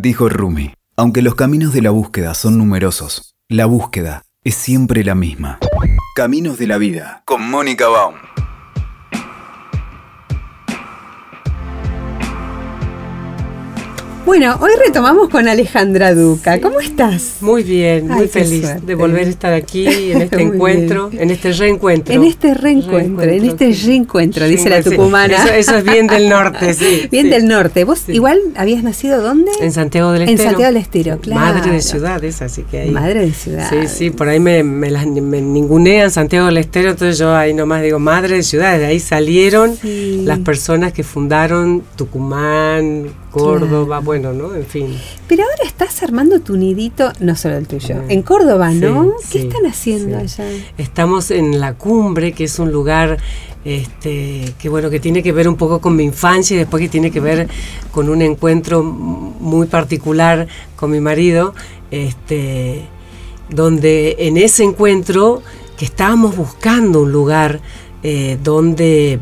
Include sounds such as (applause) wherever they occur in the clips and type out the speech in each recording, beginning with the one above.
Dijo Rumi, aunque los caminos de la búsqueda son numerosos, la búsqueda es siempre la misma. Caminos de la vida, con Mónica Baum. Bueno, hoy retomamos con Alejandra Duca. ¿Cómo estás? Muy bien, muy Ay, feliz de volver a estar aquí en (laughs) este encuentro, en este reencuentro. En este reencuentro, en este sí. reencuentro, dice la Sí, tucumana. Eso, eso es bien del norte, (laughs) sí. Bien sí. del norte. ¿Vos Sí. igual habías nacido dónde? En Santiago del En Estero. Santiago del Estero, claro. Madre de ciudades, así que ahí. Madre de ciudad. Sí, sí, por ahí me, me, las, me ningunean Santiago del Estero, entonces yo ahí nomás digo madre de ciudades. De ahí salieron Sí. las personas que fundaron Tucumán, Córdoba, bueno, ¿no? En fin. Pero ahora estás armando tu nidito, no solo el tuyo, en Córdoba, ¿no? ¿Qué sí, están haciendo sí. allá? Estamos en la cumbre, que es un lugar este, que bueno, que tiene que ver un poco con mi infancia y después que tiene que ver con un encuentro muy particular con mi marido, este, donde en ese encuentro que estábamos buscando un lugar eh, donde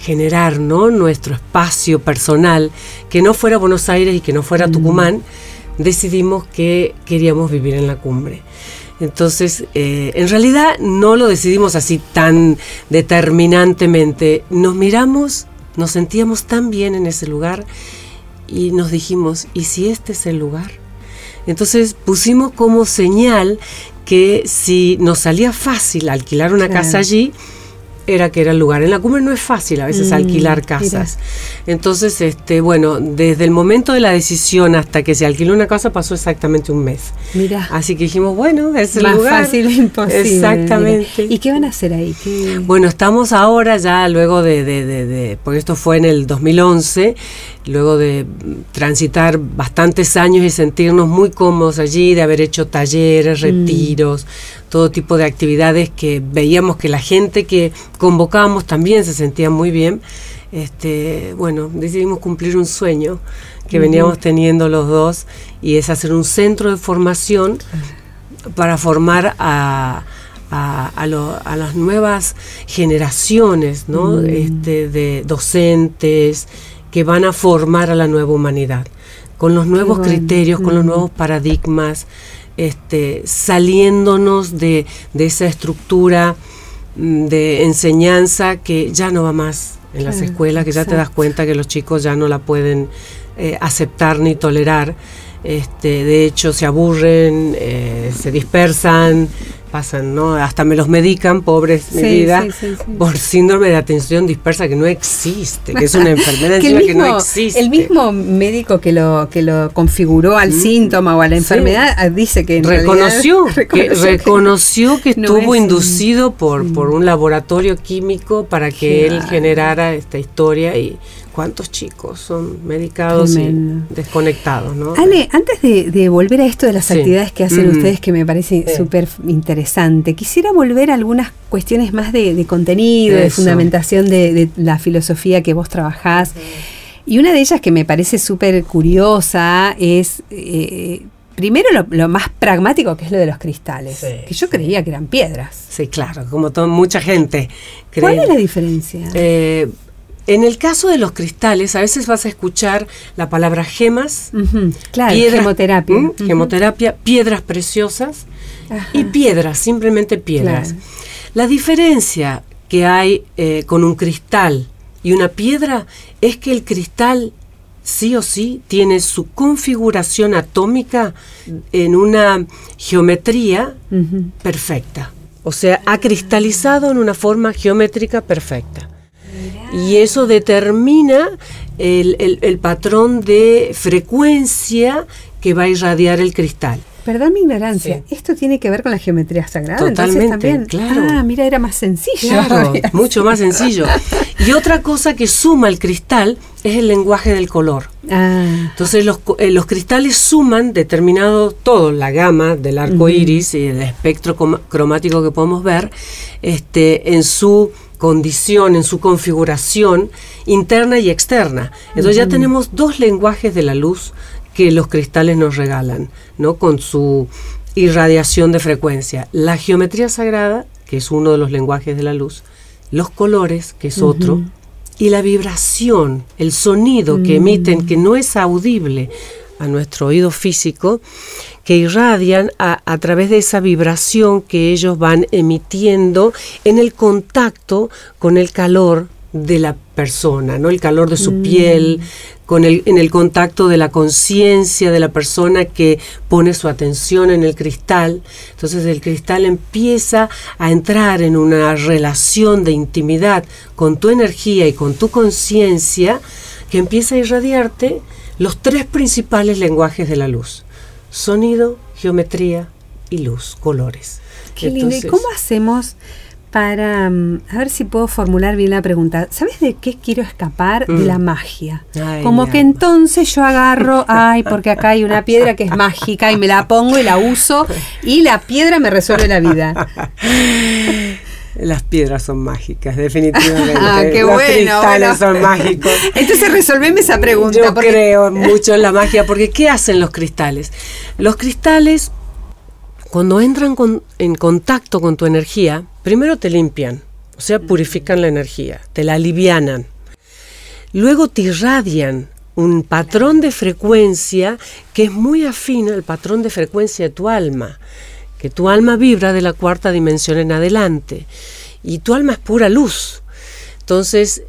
generar ¿no? nuestro espacio personal, que no fuera Buenos Aires y que no fuera Tucumán, decidimos que queríamos vivir en la cumbre. Entonces, eh, en realidad no lo decidimos así tan determinantemente. Nos miramos, nos sentíamos tan bien en ese lugar y nos dijimos, ¿y si este es el lugar? Entonces pusimos como señal que si nos salía fácil alquilar una Claro. casa allí, era que era el lugar. En la cumbre no es fácil a veces Mm, alquilar casas. Entonces, este, bueno, desde el momento de la decisión hasta que se alquiló una casa pasó exactamente un mes. Mira, Así que dijimos, bueno, es el más lugar. fácil (laughs) imposible. Exactamente. mira. ¿Y qué van a hacer ahí? ¿Qué- Bueno, estamos ahora ya luego de, de, de- de- porque esto fue en el 2011, luego de mm, transitar bastantes años y sentirnos muy cómodos allí, de haber hecho talleres, retiros, todo tipo de actividades que veíamos que la gente que convocábamos también se sentía muy bien. Este, bueno, decidimos cumplir un sueño que veníamos teniendo los dos y es hacer un centro de formación para formar a, a, a lo- a las nuevas generaciones ¿no? este, de docentes que van a formar a la nueva humanidad, con los nuevos bueno. criterios, con los nuevos paradigmas, este, saliéndonos de, de esa estructura mm, de enseñanza que ya no va más en las Claro, escuelas, que ya te das cuenta que los chicos ya no la pueden eh, aceptar ni tolerar. Este, de hecho, se aburren, eh, se dispersan, pasan, ¿no? Hasta me los medican, pobres, Sí, vida, sí, sí, por síndrome de atención dispersa que no existe, que es una (laughs) enfermedad Que mismo, no existe. el mismo médico que lo que lo configuró al síntoma o a la enfermedad ah, dice que en reconoció, (laughs) realidad- que, reconoció que no estuvo es inducido por, por un laboratorio químico para que él generara esta historia y cuántos chicos son medicados Tremendo. y desconectados, ¿no? Ale, antes de, de volver a esto de las actividades que hacen ustedes, que me parece súper interesante, quisiera volver a algunas cuestiones más de, de contenido, de fundamentación de, de la filosofía que vos trabajás. Y una de ellas que me parece súper curiosa es, eh, primero, lo, lo más pragmático que es lo de los cristales, Sí, que yo creía que eran piedras. Sí, claro, como mucha gente cree. ¿Cuál es la diferencia? Eh, en el caso de los cristales, a veces vas a escuchar la palabra gemas, Claro, piedras- gemoterapia. Gemoterapia, piedras preciosas Ajá. (laughs) y piedras, simplemente piedras. Claro. La diferencia que hay eh, con un cristal y una piedra es que el cristal sí o sí tiene su configuración atómica en una geometría perfecta. O sea, ha cristalizado en una forma geométrica perfecta. Y eso determina el, el- el patrón de frecuencia que va a irradiar el cristal. Perdón mi ignorancia, Sí. ¿esto tiene que ver con la geometría sagrada? Totalmente, Entonces también. claro. Ah, mira, era más sencillo. Claro, (laughs) mucho más sencillo. Y otra cosa que suma el cristal es el lenguaje del color. Ah, Entonces los, eh, los cristales suman determinado todo, la gama del arco iris y el espectro cromático que podemos ver, este, en su condición, en su configuración interna y externa. Entonces ya tenemos dos lenguajes de la luz que los cristales nos regalan, ¿no? Con su irradiación de frecuencia. La geometría sagrada, que es uno de los lenguajes de la luz, los colores, que es otro, y la vibración, el sonido que emiten, que no es audible a nuestro oído físico que irradian a, a, través de esa vibración que ellos van emitiendo en el contacto con el calor de la persona, ¿no? El calor de su Mm. piel, con el, en el contacto de la conciencia de la persona que pone su atención en el cristal. Entonces el cristal empieza a entrar en una relación de intimidad con tu energía y con tu conciencia que empieza a irradiarte los tres principales lenguajes de la luz. Sonido, geometría y luz, colores. Qué lindo. ¿Y cómo hacemos para, mm, a ver si puedo formular bien la pregunta, ¿sabes de qué quiero escapar? De Mm. la magia. Ay, Como que alma. entonces yo agarro, (laughs) ay, porque acá hay una piedra que es mágica y me la pongo y la uso y la piedra me resuelve la vida. Las piedras son mágicas, definitivamente. (laughs) Ah, qué Los bueno, cristales bueno. son mágicos. Entonces resolveme esa pregunta. Yo porque- creo mucho en la magia, porque ¿qué hacen los cristales? Los cristales, cuando entran con- en contacto con tu energía, primero te limpian, o sea, purifican la energía, te la alivianan. Luego te irradian un patrón de frecuencia que es muy afín al patrón de frecuencia de tu alma, que tu alma vibra de la cuarta dimensión en adelante, y tu alma es pura luz. Entonces,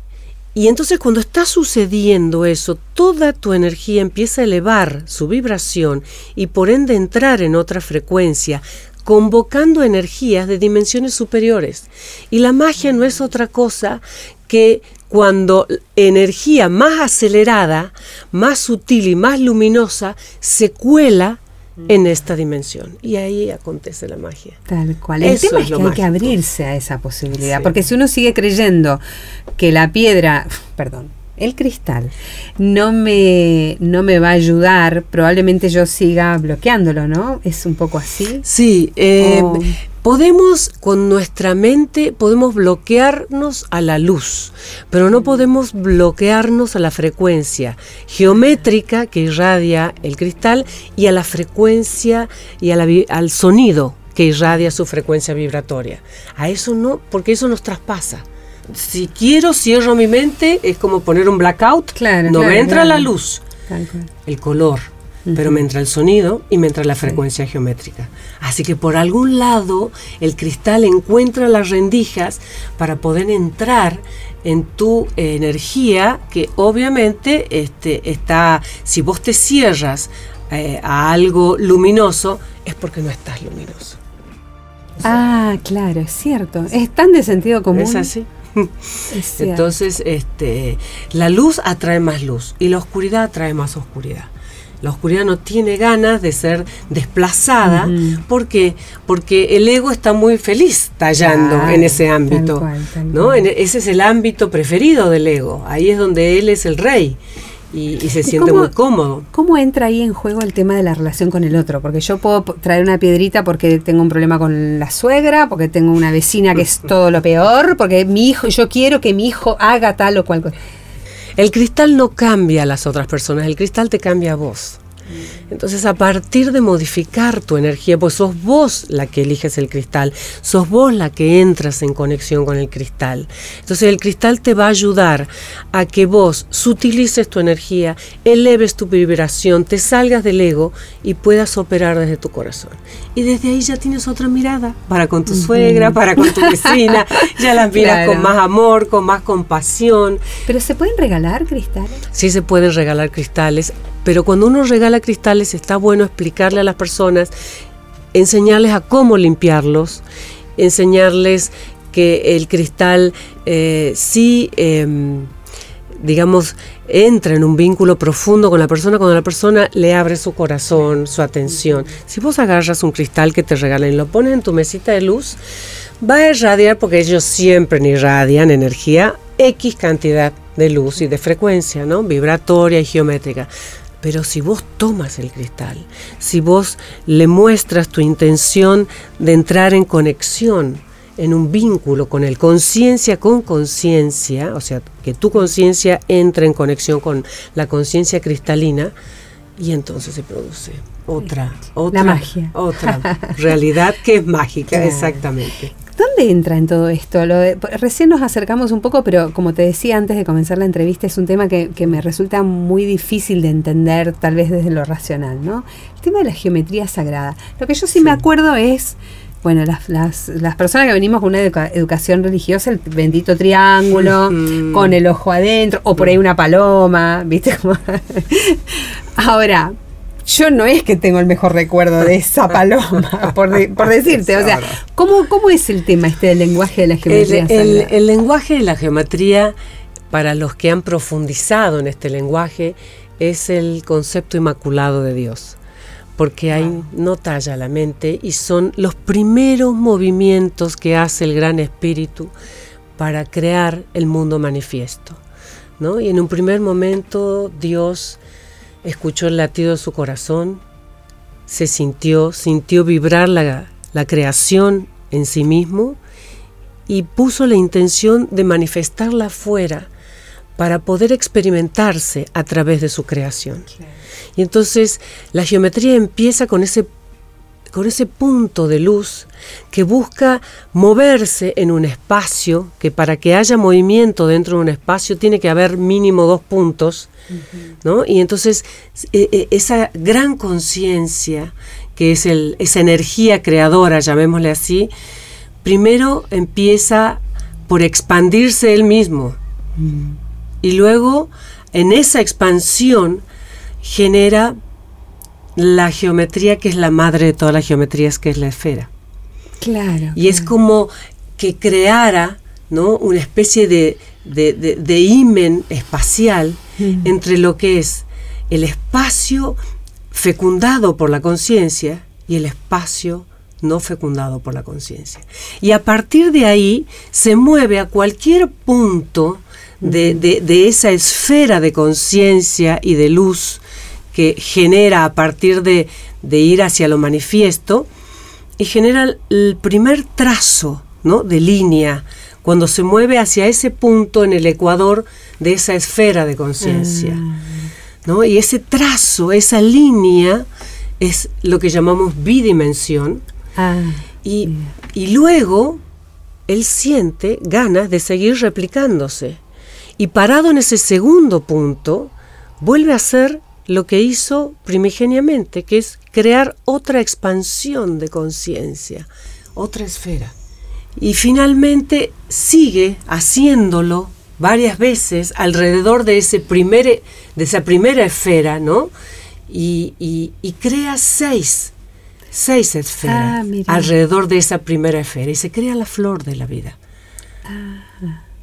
y entonces cuando está sucediendo eso, toda tu energía empieza a elevar su vibración y por ende entrar en otra frecuencia, convocando energías de dimensiones superiores. Y la magia no es otra cosa que cuando energía más acelerada, más sutil y más luminosa se cuela en esta dimensión. Y ahí acontece la magia. Tal cual. El Eso tema es que hay que abrirse a esa posibilidad. Sí. Porque si uno sigue creyendo que la piedra, perdón, el cristal no me, no me va a ayudar, probablemente yo siga bloqueándolo, ¿no? Es un poco así. Sí, eh, Oh. podemos con nuestra mente, podemos bloquearnos a la luz, pero no podemos bloquearnos a la frecuencia geométrica que irradia el cristal y a la frecuencia y a la al sonido que irradia su frecuencia vibratoria. A eso no, porque eso nos traspasa. Si quiero, cierro mi mente, es como poner un blackout, Claro, no claro, me entra claro. la luz el color, pero me entra el sonido y me entra la frecuencia geométrica. Así que por algún lado el cristal encuentra las rendijas para poder entrar en tu eh, energía que obviamente este, está, si vos te cierras eh, a algo luminoso, es porque no estás luminoso. Ah, claro, es cierto. Es tan de sentido común. ¿Es así? Es. Entonces, este, la luz atrae más luz y la oscuridad atrae más oscuridad. La oscuridad no tiene ganas de ser desplazada. Ujú. ¿Por qué? Porque el ego está muy feliz tallando Claro, en ese tal ámbito. cual, tal ¿no? cual. En- ese es el ámbito preferido del ego. Ahí es donde él es el rey y, y se ¿Y siente cómo- muy cómodo. ¿Cómo entra ahí en juego el tema de la relación con el otro? Porque yo puedo traer una piedrita porque tengo un problema con la suegra, porque tengo una vecina que es (laughs) todo lo peor, porque mi hijo, yo quiero que mi hijo haga tal o cual cosa. El cristal no cambia a las otras personas, el cristal te cambia a vos. Entonces, a partir de modificar tu energía, pues sos vos la que eliges el cristal, sos vos la que entras en conexión con el cristal. Entonces, el cristal te va a ayudar a que vos sutilices tu energía, eleves tu vibración, te salgas del ego y puedas operar desde tu corazón. Y desde ahí ya tienes otra mirada para con tu suegra, para con tu (laughs) vecina, ya las miras Claro. con más amor, con más compasión. ¿Pero se pueden regalar cristales? Sí se pueden regalar cristales, pero cuando uno regala cristales está bueno explicarle a las personas, enseñarles a cómo limpiarlos, enseñarles que el cristal eh, sí, em, digamos, entra en un vínculo profundo con la persona cuando la persona le abre su corazón, su atención. Si vos agarras un cristal que te regalan y lo pones en tu mesita de luz, va a irradiar, porque ellos siempre irradian energía, X cantidad de luz y de frecuencia, ¿no? Vibratoria y geométrica. Pero si vos tomas el cristal, si vos le muestras tu intención de entrar en conexión, en un vínculo con el conciencia con conciencia, o sea, que tu conciencia entre en conexión con la conciencia cristalina, y entonces se produce otra, otra, magia. otra realidad que es mágica, Claro. exactamente. ¿Dónde entra en todo esto? Lo de- recién nos acercamos un poco, pero como te decía antes de comenzar la entrevista, es un tema que, que me resulta muy difícil de entender, tal vez desde lo racional, ¿no? El tema de la geometría sagrada. Lo que yo sí, me acuerdo es, bueno, las, las, las personas que venimos con una educa- educación religiosa, el bendito triángulo, con el ojo adentro, o por ahí una paloma, ¿viste? (laughs) Como- Ahora, yo no es que tengo el mejor recuerdo de esa (laughs) paloma, por, de- por decirte. O sea, ¿cómo, ¿cómo es el tema este del lenguaje de la geometría el- lenguaje de la geometría, para los que han profundizado en este lenguaje, es el concepto inmaculado de Dios. Porque ahí no talla la mente y son los primeros movimientos que hace el Gran Espíritu para crear el mundo manifiesto. ¿no? Y en un primer momento Dios escuchó el latido de su corazón, se sintió, sintió vibrar la, la creación en sí mismo y puso la intención de manifestarla afuera para poder experimentarse a través de su creación. Y entonces la geometría empieza con ese, con ese punto de luz que busca moverse en un espacio, que para que haya movimiento dentro de un espacio tiene que haber mínimo dos puntos, ¿no? Y entonces eh, eh, esa gran conciencia, que es el, esa energía creadora, llamémosle así, primero empieza por expandirse él mismo. Y luego, en esa expansión, genera la geometría que es la madre de todas las geometrías, que es la esfera. Claro. Y es como que creara ¿no? una especie de, de, de- de himen espacial Mm. entre lo que es el espacio fecundado por la conciencia y el espacio no fecundado por la conciencia. Y a partir de ahí se mueve a cualquier punto de, de- de esa esfera de conciencia y de luz que genera a partir de, de ir hacia lo manifiesto, y genera el- primer trazo ¿no? de línea cuando se mueve hacia ese punto en el ecuador de esa esfera de conciencia. ¿no? Y ese trazo, esa línea, es lo que llamamos bidimensión. Ah, Y, y luego él siente ganas de seguir replicándose. Y parado en ese segundo punto, vuelve a hacer lo que hizo primigeniamente, que es crear otra expansión de conciencia, otra esfera. Y finalmente sigue haciéndolo varias veces alrededor de, ese primer, de esa primera esfera, ¿no? Y, y- y crea seis, seis esferas Ah, alrededor de esa primera esfera y se crea la flor de la vida.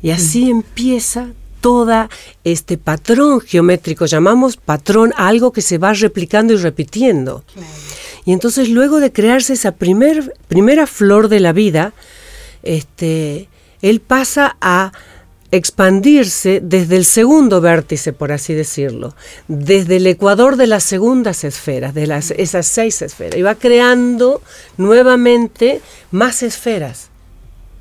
Y así empieza toda este patrón geométrico, llamamos patrón a algo que se va replicando y repitiendo. Y entonces luego de crearse esa primer, primera flor de la vida, este, él pasa a expandirse desde el segundo vértice, por así decirlo, desde el ecuador de las segundas esferas, de las, esas seis esferas, y va creando nuevamente más esferas.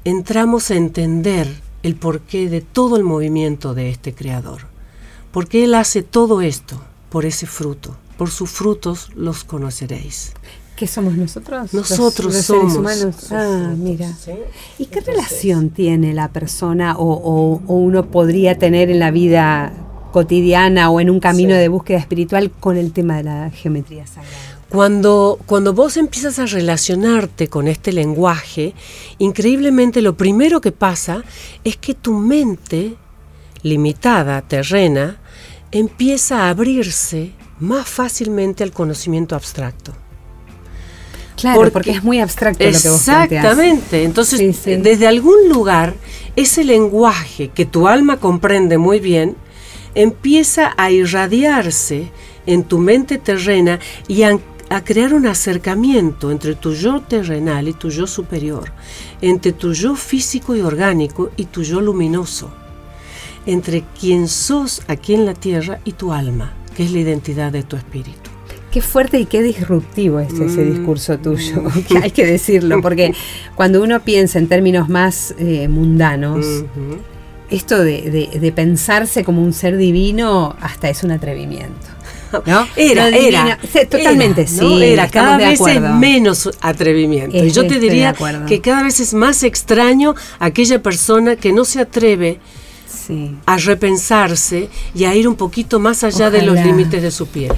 Entramos a entender el porqué de todo el movimiento de este creador. Porque Él hace todo esto por ese fruto. Por sus frutos los conoceréis. ¿Qué somos nosotros? Nosotros los seres somos. humanos. Ah, mira. ¿sí? ¿Y qué Entonces- relación tiene la persona o, o- o uno podría tener en la vida cotidiana o en un camino Sí. de búsqueda espiritual con el tema de la geometría sagrada? Cuando, cuando vos empiezas a relacionarte con este lenguaje, increíblemente lo primero que pasa es que tu mente, limitada, terrena, empieza a abrirse más fácilmente al conocimiento abstracto. Claro, porque, Porque- es muy abstracto lo que vos planteás. Exactamente. Entonces, Sí, sí. desde algún lugar, ese lenguaje que tu alma comprende muy bien, empieza a irradiarse en tu mente terrena y a, a crear un acercamiento entre tu yo terrenal y tu yo superior, entre tu yo físico y orgánico y tu yo luminoso, entre quien sos aquí en la tierra y tu alma, que es la identidad de tu espíritu. Qué fuerte y qué disruptivo es ese Mm. discurso tuyo, (laughs) que hay que decirlo, porque cuando uno piensa en términos más eh, mundanos, esto de, de- de pensarse como un ser divino hasta es un atrevimiento. (laughs) ¿no? Era, era. totalmente, era, ¿no? sí. Era, cada vez es menos atrevimiento. y yo te diría que cada vez es más extraño aquella persona que no se atreve Sí. a repensarse y a ir un poquito más allá de los límites de su piel.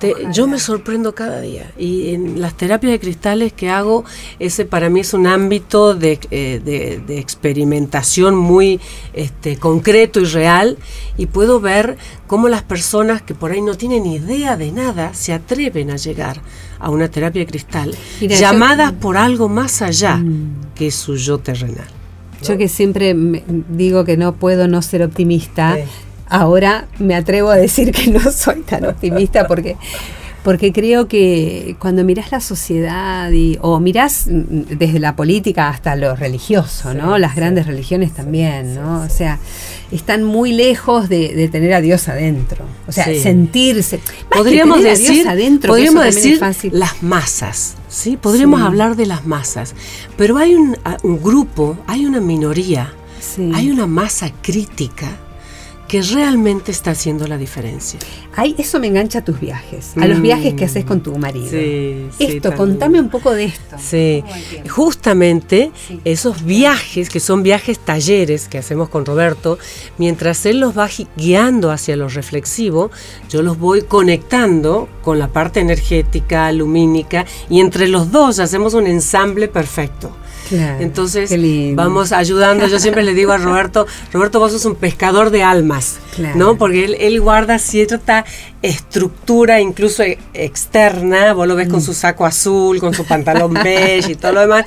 Te- yo me sorprendo cada día y en las terapias de cristales que hago, ese para mí es un ámbito de, eh, de- de experimentación muy este, concreto y real y puedo ver cómo las personas que por ahí no tienen idea de nada se atreven a llegar a una terapia de cristal, Mira, yo- llamadas por algo más allá Mm. que su yo terrenal. Yo que siempre me- digo que no puedo no ser optimista, Sí. Ahora me atrevo a decir que no soy tan optimista porque, porque creo que cuando mirás la sociedad y, o mirás desde la política hasta lo religioso, ¿no? Las sí. grandes religiones también, ¿no? O sea, están muy lejos de, de tener a Dios adentro. O sea, sentirse. Podríamos tener a Dios decir, adentro, podríamos decir fácil. las masas, ¿sí? Podríamos hablar de las masas, pero hay un, grupo, hay una minoría, hay una masa crítica que realmente está haciendo la diferencia. Ay, eso me engancha a tus viajes, a los Mm. viajes que haces con tu marido. Sí, Esto, contame un poco de esto. Sí, justamente Sí. esos viajes, que son viajes talleres que hacemos con Roberto, mientras él los va guiando hacia lo reflexivo, yo los voy conectando con la parte energética, lumínica, y entre los dos hacemos un ensamble perfecto. Claro, Entonces vamos ayudando. Yo siempre le digo a Roberto, (laughs) Roberto, vos sos un pescador de almas, Claro. ¿no? Porque él, él guarda cierta estructura, incluso e- externa. Vos lo ves Mm. con su saco azul, con su pantalón beige y todo lo demás,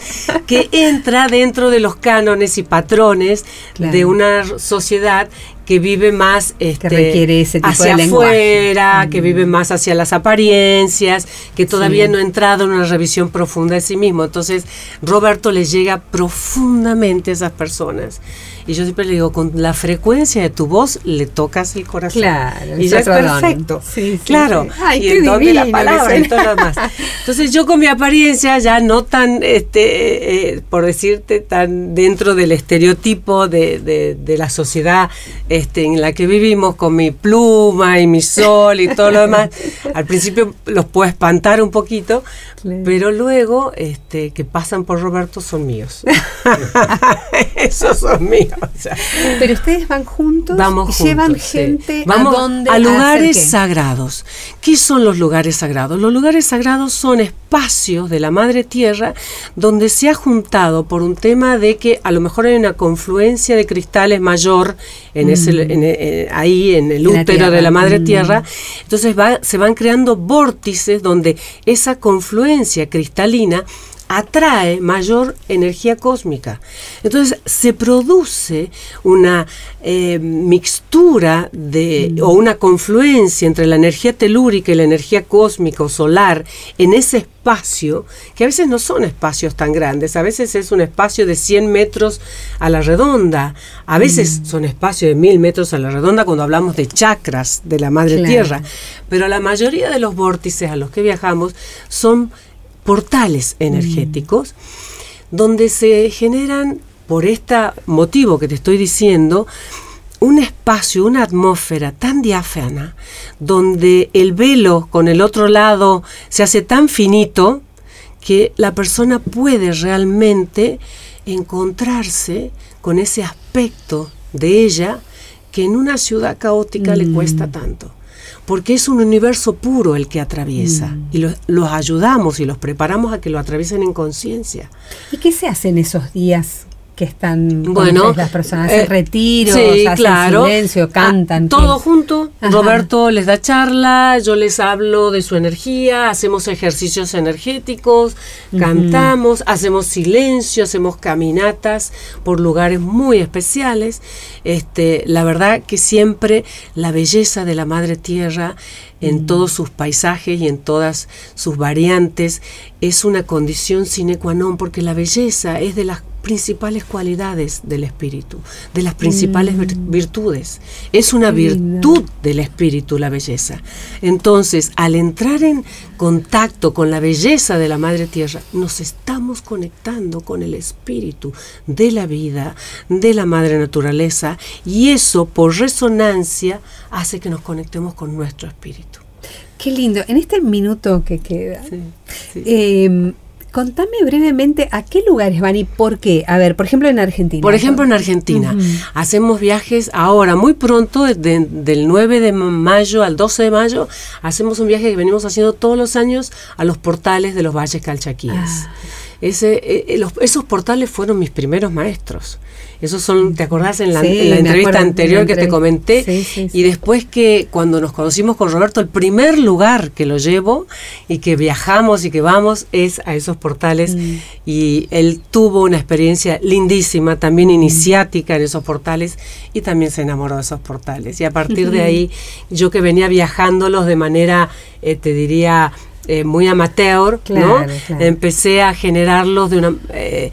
que entra dentro de los cánones y patrones Claro. de una sociedad que vive más este, requiere ese tipo hacia de afuera, que vive más hacia las apariencias, que todavía Sí. no ha entrado en una revisión profunda de sí mismo. Entonces, Roberto le llega profundamente a esas personas. Y yo siempre le digo, con la frecuencia de tu voz le tocas el corazón. Claro, y ya es perfecto. Sí, sí, claro. sí. Ay, y qué el don de la palabra y todo lo demás. Entonces, yo con mi apariencia ya no tan, este, eh, por decirte, tan dentro del estereotipo de, de- de la sociedad este, en la que vivimos, con mi pluma y mi sol y todo lo demás, (laughs) al principio los puedo espantar un poquito, Claro. pero luego este, que pasan por Roberto son míos. (laughs) (laughs) Esos son míos. (laughs) o sea. Pero ustedes van juntos Vamos y llevan juntos, sí. gente Vamos a lugares qué? sagrados. ¿Qué son los lugares sagrados? Los lugares sagrados son espacios de la Madre Tierra donde se ha juntado por un tema de que a lo mejor hay una confluencia de cristales mayor en ese, en- en- ahí en el Mm. La útero de la Madre Mm. Tierra. Entonces va- se van creando vórtices donde esa confluencia cristalina atrae mayor energía cósmica. Entonces se produce una eh, mixtura de, o una confluencia entre la energía telúrica y la energía cósmica o solar en ese espacio, que a veces no son espacios tan grandes, a veces es un espacio de 100 metros a la redonda, a veces son espacios de 1000 metros a la redonda cuando hablamos de chakras de la Madre Claro. Tierra, pero la mayoría de los vórtices a los que viajamos son portales energéticos donde se generan, por este motivo que te estoy diciendo, un espacio, una atmósfera tan diáfana, donde el velo con el otro lado se hace tan finito que la persona puede realmente encontrarse con ese aspecto de ella que en una ciudad caótica le cuesta tanto. Porque es un universo puro el que atraviesa y los, los ayudamos y los preparamos a que lo atraviesen en conciencia. ¿Y qué se hace en esos días que están Bueno, las personas? ¿Hacen eh, retiros? sí, ¿Hacen claro. silencio? ¿Cantan? Ah, todo ¿Qué? junto. Ajá. Roberto les da charla, yo les hablo de su energía, hacemos ejercicios energéticos, cantamos, hacemos silencio, hacemos caminatas por lugares muy especiales. Este, la verdad que siempre la belleza de la Madre Tierra en todos sus paisajes y en todas sus variantes es una condición sine qua non porque la belleza es de las principales cualidades del espíritu, de las principales vir- virtudes. Es una virtud del espíritu la belleza. Entonces, al entrar en contacto con la belleza de la Madre Tierra, nos estamos conectando con el espíritu de la vida, de la Madre Naturaleza, y eso por resonancia hace que nos conectemos con nuestro espíritu. Qué lindo. En este minuto que queda, Sí, sí. eh, contame brevemente a qué lugares van y por qué. A ver, por ejemplo, en Argentina. Por ejemplo, en Argentina hacemos viajes ahora, muy pronto, de- del 9 de mayo al 12 de mayo, hacemos un viaje que venimos haciendo todos los años a los portales de los valles calchaquíes. Ah. Ese, eh, eh, los- esos portales fueron mis primeros maestros. Esos son, ¿te acordás en la, Sí, en la me entrevista acuerdo, en la anterior que te comenté? Sí, sí. Y después que cuando nos conocimos con Roberto, el primer lugar que lo llevo y que viajamos y que vamos es a esos portales. Mm. Y él tuvo una experiencia lindísima, también iniciática en esos portales y también se enamoró de esos portales. Y a partir de ahí, yo que venía viajándolos de manera, eh, te diría, eh, muy amateur, Claro, ¿no? claro. Empecé a generarlos de una, eh,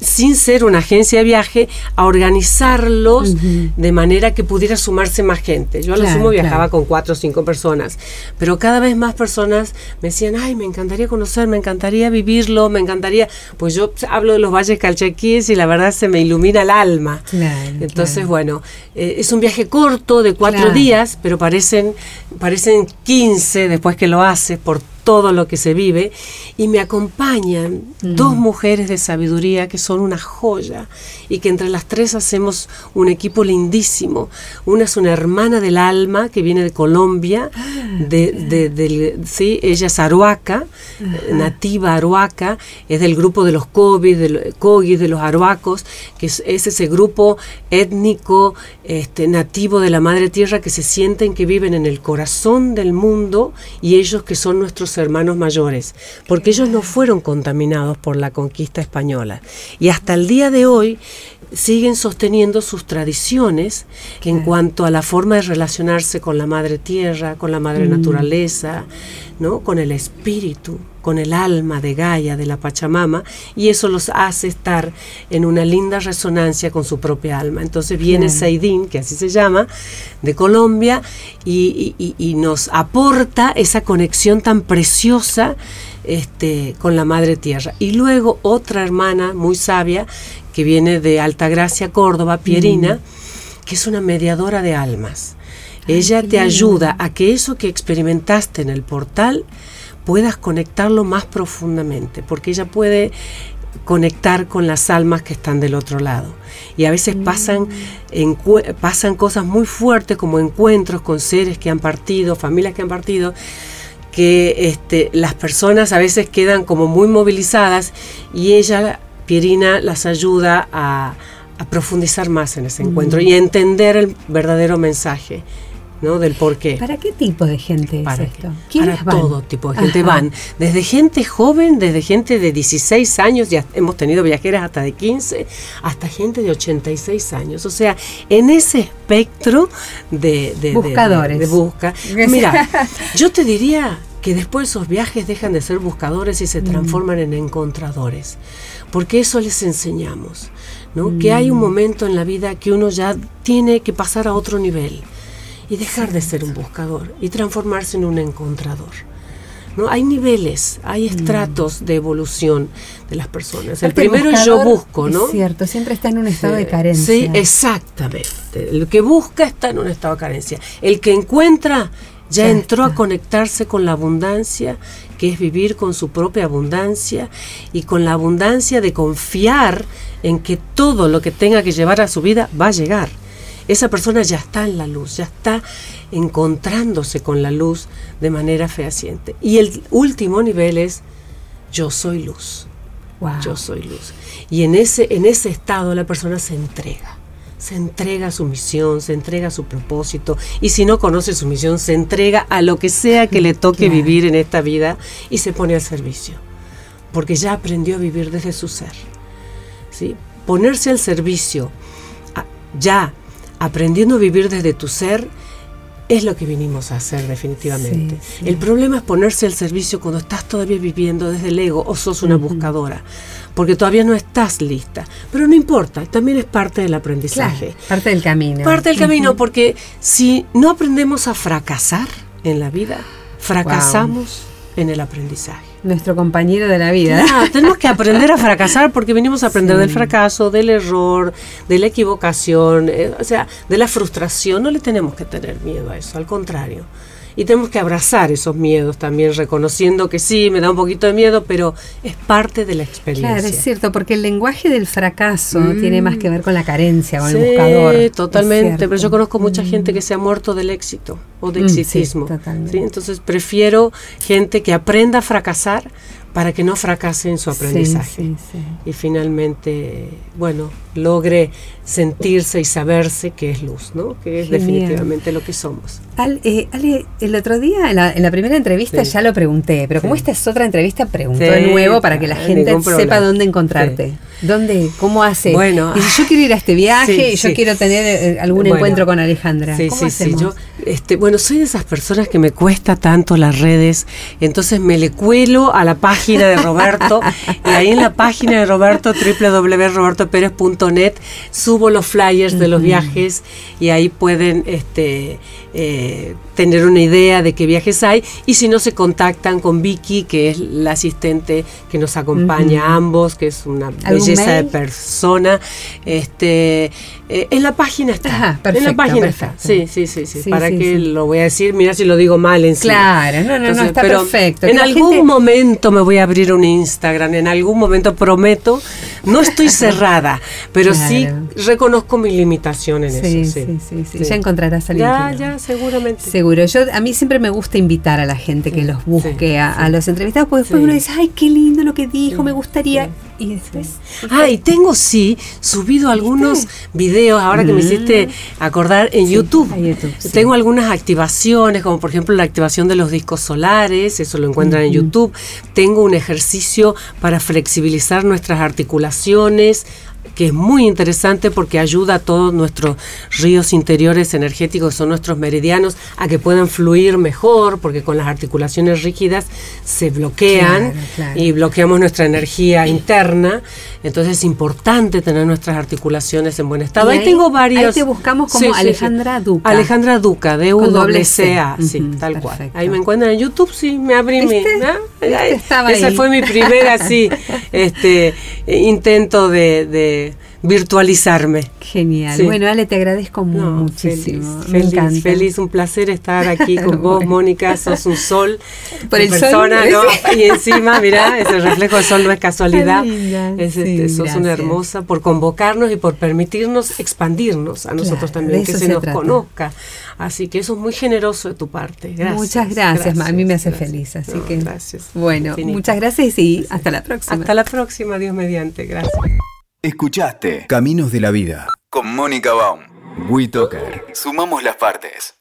sin ser una agencia de viaje, a organizarlos de manera que pudiera sumarse más gente. Yo a lo sumo viajaba con cuatro o cinco personas, pero cada vez más personas me decían, ay, me encantaría conocer, me encantaría vivirlo, me encantaría, pues yo hablo de los valles calchaquíes y la verdad se me ilumina el alma. Entonces, bueno, eh, es un viaje corto de cuatro días, pero parecen, parecen 15 después que lo haces por todo lo que se vive y me acompañan Mm. dos mujeres de sabiduría que son una joya y que entre las tres hacemos un equipo lindísimo. Una es una hermana del alma que viene de Colombia, Ah, de, sí, ella es aruaca, nativa aruaca, es del grupo de los Kogis, de, los- Kogis, de los aruacos, que es, es ese grupo étnico este, nativo de la madre tierra que se sienten que viven en el corazón del mundo y ellos que son nuestros hermanos mayores, porque ellos no fueron contaminados por la conquista española. Y hasta el día de hoy siguen sosteniendo sus tradiciones en cuanto a la forma de relacionarse con la madre tierra, con la madre naturaleza, ¿no? con el espíritu, con el alma de Gaia, de la Pachamama, y eso los hace estar en una linda resonancia con su propia alma. Entonces viene Claro. Seidín, que así se llama, de Colombia, y- y nos aporta esa conexión tan preciosa este, con la Madre Tierra. Y luego otra hermana muy sabia, que viene de Altagracia, Córdoba, Pierina, que es una mediadora de almas. Ella te ayuda a que eso que experimentaste en el portal puedas conectarlo más profundamente, porque ella puede conectar con las almas que están del otro lado. Y a veces pasan, encue- pasan cosas muy fuertes como encuentros con seres que han partido, familias que han partido, que este, las personas a veces quedan como muy movilizadas y ella, Pierina, las ayuda a, a profundizar más en ese encuentro y a entender el verdadero mensaje ¿no? del por qué. ¿Para qué tipo de gente es ¿Para esto? Para van? todo tipo de gente Ajá. van. Desde gente joven, desde gente de 16 años, ya hemos tenido viajeras hasta de 15, hasta gente de 86 años. O sea, en ese espectro de, de- Buscadores. de, de busca. Mira, (laughs) yo te diría que después esos viajes dejan de ser buscadores y se transforman en encontradores. Porque eso les enseñamos. ¿no? Que hay un momento en la vida que uno ya tiene que pasar a otro nivel y dejar de ser un buscador y transformarse en un encontrador. ¿no? Hay niveles, hay estratos de evolución de las personas. El primero es yo busco, ¿no? Es cierto, siempre está en un estado de carencia. Sí, exactamente. El que busca está en un estado de carencia. El que encuentra ya, entró a conectarse con la abundancia, que es vivir con su propia abundancia y con la abundancia de confiar en que todo lo que tenga que llevar a su vida va a llegar. Esa persona ya está en la luz, ya está encontrándose con la luz de manera fehaciente. Y el último nivel es yo soy luz Wow. yo soy luz. Y en ese, en ese estado la persona se entrega. Se entrega a su misión, se entrega a su propósito. Y si no conoce su misión, se entrega a lo que sea que le toque Claro. vivir en esta vida y se pone al servicio. Porque ya aprendió a vivir desde su ser. ¿sí? Ponerse al servicio, ya aprendiendo a vivir desde tu ser, es lo que vinimos a hacer definitivamente. Sí, sí. El problema es ponerse al servicio cuando estás todavía viviendo desde el ego o sos una buscadora, porque todavía no estás lista. Pero no importa, también es parte del Claro, aprendizaje. parte del camino. Parte del camino, porque si no aprendemos a fracasar en la vida, fracasamos en el aprendizaje. Nuestro compañero de la vida. (laughs) Tenemos que aprender a fracasar porque venimos a aprender Sí. del fracaso, del error, de la equivocación, eh, o sea, de la frustración. No le tenemos que tener miedo a eso, al contrario. Y tenemos que abrazar esos miedos también, reconociendo que sí, me da un poquito de miedo, pero es parte de la experiencia. Claro, es cierto, porque el lenguaje del fracaso tiene más que ver con la carencia, con el buscador. Totalmente, pero yo conozco mucha mm. gente que se ha muerto del éxito o de mm, exitismo. Entonces prefiero gente que aprenda a fracasar para que no fracase en su aprendizaje. y finalmente, bueno, logre sentirse y saberse que es luz, ¿no? Que es definitivamente lo que somos. Eh, Ale, el otro día, en la, primera entrevista ya lo pregunté, pero como esta es otra entrevista, pregunto de nuevo para que la gente sepa dónde encontrarte. ¿Dónde? ¿Cómo hace? Bueno, y si yo quiero ir a este viaje y yo quiero tener eh, algún encuentro con Alejandra. Sí, sí, sí. Yo, este, bueno, soy de esas personas que me cuesta tanto las redes, entonces me le cuelo a la página de Roberto y ahí en la página de Roberto, www.robertoperez.net, subo los flyers de los viajes y ahí pueden este, eh, tener una idea de qué viajes hay y si no se contactan con Vicky, que es la asistente que nos acompaña a ambos, que es una belleza de persona. Este, eh, en la página está. en la página está. Sí, sí, sí, sí. para que lo voy a decir, mira si lo digo mal encima. Claro, no, no, no está perfecto. En algún momento me voy a abrir un Instagram, en algún momento prometo. No estoy (laughs) cerrada, pero sí reconozco mi limitación en eso. Sí, sí, sí, Ya encontrarás a Ya, ya, seguramente. Seguro. Yo, a mí siempre me gusta invitar a la gente que los busque a, los entrevistados, porque después uno dice, ay, qué lindo lo que dijo, me gustaría. Y después. Ah, y tengo sí subido algunos videos, ahora que me mm. hiciste acordar, en YouTube. tengo algunas activaciones, como por ejemplo la activación de los discos solares, eso lo encuentran en YouTube. Tengo un ejercicio para flexibilizar nuestras articulaciones que es muy interesante porque ayuda a todos nuestros ríos interiores energéticos, son nuestros meridianos, a que puedan fluir mejor, porque con las articulaciones rígidas se bloquean y bloqueamos nuestra energía interna. Entonces es importante tener nuestras articulaciones en buen estado. Ahí, tengo varios. Ahí te buscamos como Alejandra Duca. Alejandra Duca, de UWCA, sí, tal cual. Ahí me encuentran en YouTube, sí, me abrí mi. Ese fue mi primer así, (laughs) este intento de virtualizarme. Genial. Bueno, Ale, te agradezco muchísimo. Feliz, Me encanta. Feliz, un placer estar aquí (laughs) con vos, Mónica. Sos un sol (laughs) Por el persona, ¿no? Y encima, mira, ese reflejo del sol no es casualidad. Es, este, sos una hermosa por convocarnos y por permitirnos expandirnos a nosotros también, que se, nos conozca. Así que eso es muy generoso de tu parte. Gracias. Muchas gracias, a mí me hace feliz. Así que, gracias. Bueno, muchas gracias y hasta la próxima. Hasta la próxima, Dios mediante. Gracias. Escuchaste Caminos de la Vida con Mónica Baum. WeToker. Sumamos las partes.